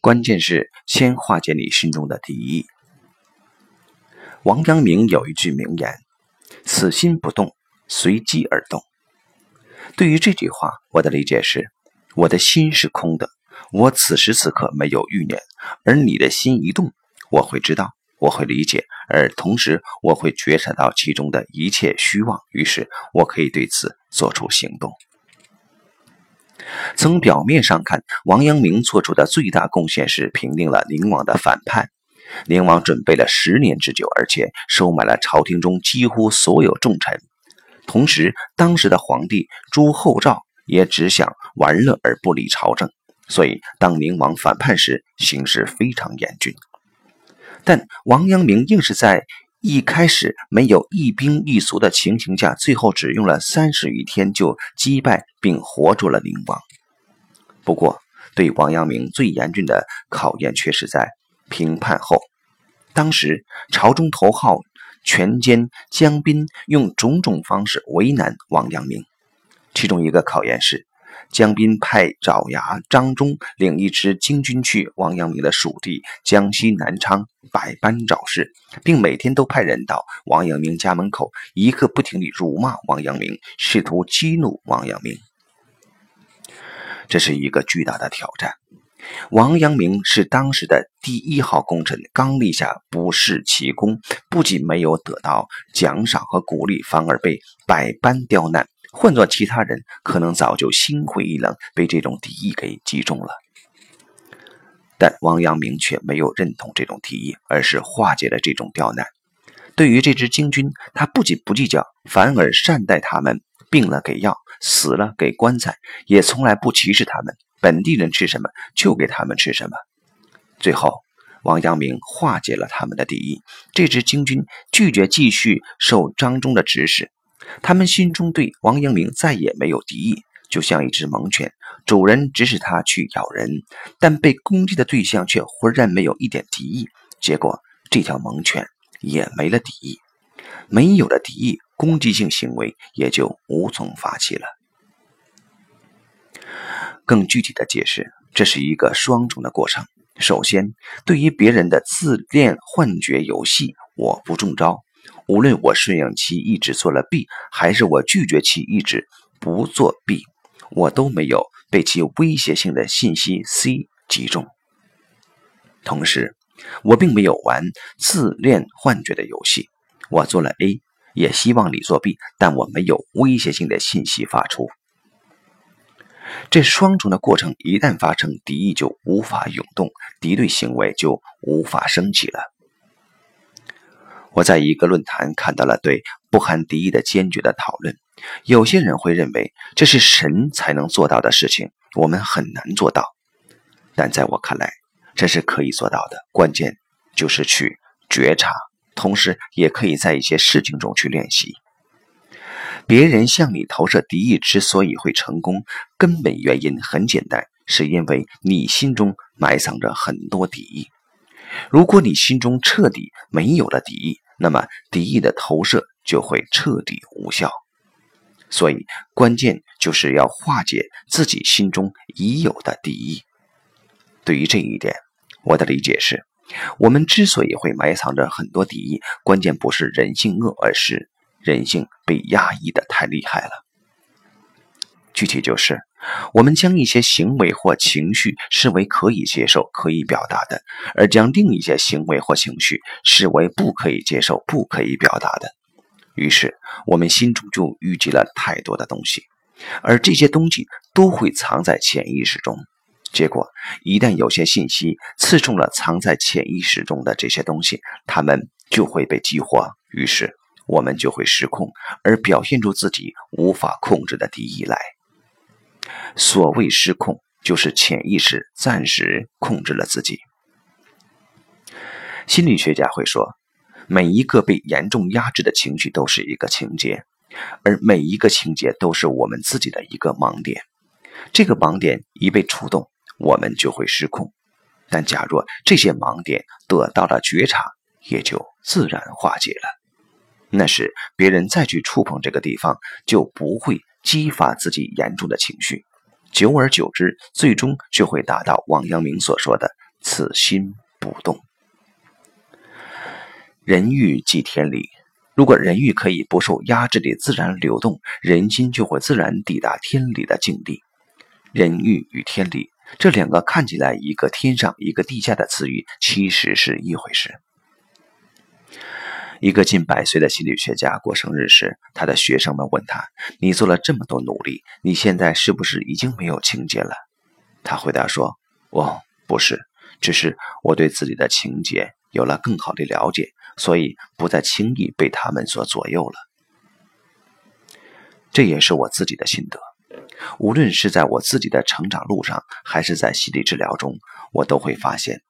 关键是先化解你心中的敌意。王阳明有一句名言：“此心不动，随机而动。”对于这句话，我的理解是：我的心是空的，我此时此刻没有欲念，而你的心一动，我会知道，我会理解，而同时我会觉察到其中的一切虚妄，于是我可以对此做出行动。从表面上看，王阳明做出的最大贡献是平定了宁王的反叛。宁王准备了十年之久，而且收买了朝廷中几乎所有重臣。同时，当时的皇帝朱厚照也只想玩乐而不理朝政，所以当宁王反叛时，形势非常严峻。但王阳明硬是在一开始没有一兵一卒的情形下，最后只用了三十余天就击败并活捉了宁王。不过，对王阳明最严峻的考验却是在。平叛后，当时朝中头号权奸江彬用种种方式为难王阳明。其中一个考验是，江彬派爪牙张忠领一支精军去王阳明的属地江西南昌，百般找事，并每天都派人到王阳明家门口，一刻不停地辱骂王阳明，试图激怒王阳明。这是一个巨大的挑战。王阳明是当时的第一号功臣，刚立下不世奇功，不仅没有得到奖赏和鼓励，反而被百般刁难。换做其他人，可能早就心灰意冷，被这种敌意给击中了。但王阳明却没有认同这种提议，而是化解了这种刁难。对于这支精军，他不仅不计较，反而善待他们，病了给药，死了给棺材，也从来不歧视他们。本地人吃什么就给他们吃什么。最后，王阳明化解了他们的敌意。这支精军拒绝继续受张忠的指使，他们心中对王阳明再也没有敌意，就像一只猛犬，主人指使它去咬人，但被攻击的对象却浑然没有一点敌意。结果，这条猛犬也没了敌意，没有了敌意，攻击性行为也就无从发起了。更具体的解释，这是一个双重的过程。首先，对于别人的自恋幻觉游戏，我不中招。无论我顺应其意志做了 B，还是我拒绝其意志不做 B，我都没有被其威胁性的信息 C 击中。同时，我并没有玩自恋幻觉的游戏。我做了 A，也希望你做 B，但我没有威胁性的信息发出。这双重的过程一旦发生，敌意就无法涌动，敌对行为就无法升起了。我在一个论坛看到了对不含敌意的坚决的讨论。有些人会认为这是神才能做到的事情，我们很难做到。但在我看来，这是可以做到的。关键就是去觉察，同时也可以在一些事情中去练习。别人向你投射敌意之所以会成功，根本原因很简单，是因为你心中埋藏着很多敌意。如果你心中彻底没有了敌意，那么敌意的投射就会彻底无效。所以，关键就是要化解自己心中已有的敌意。对于这一点，我的理解是：我们之所以会埋藏着很多敌意，关键不是人性恶，而是。人性被压抑的太厉害了。具体就是，我们将一些行为或情绪视为可以接受、可以表达的，而将另一些行为或情绪视为不可以接受、不可以表达的。于是，我们心中就淤积了太多的东西，而这些东西都会藏在潜意识中。结果，一旦有些信息刺中了藏在潜意识中的这些东西，它们就会被激活。于是。我们就会失控，而表现出自己无法控制的敌意来。所谓失控，就是潜意识暂时控制了自己。心理学家会说，每一个被严重压制的情绪都是一个情节，而每一个情节都是我们自己的一个盲点。这个盲点一被触动，我们就会失控。但假若这些盲点得到了觉察，也就自然化解了。那时，别人再去触碰这个地方，就不会激发自己严重的情绪。久而久之，最终就会达到王阳明所说的此心不动。人欲即天理，如果人欲可以不受压制的自然流动，人心就会自然抵达天理的境地。人欲与天理这两个看起来一个天上一个地下的词语，其实是一回事。一个近百岁的心理学家过生日时，他的学生们问他：“你做了这么多努力，你现在是不是已经没有情节了？”他回答说：“哦，不是，只是我对自己的情节有了更好的了解，所以不再轻易被他们所左右了。”这也是我自己的心得。无论是在我自己的成长路上，还是在心理治疗中，我都会发现。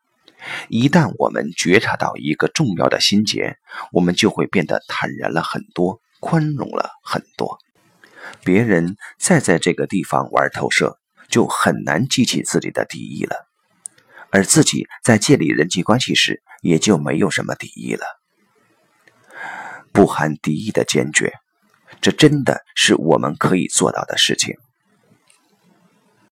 一旦我们觉察到一个重要的心结，我们就会变得坦然了很多，宽容了很多。别人再在这个地方玩投射，就很难激起自己的敌意了；而自己在建立人际关系时，也就没有什么敌意了。不含敌意的坚决，这真的是我们可以做到的事情。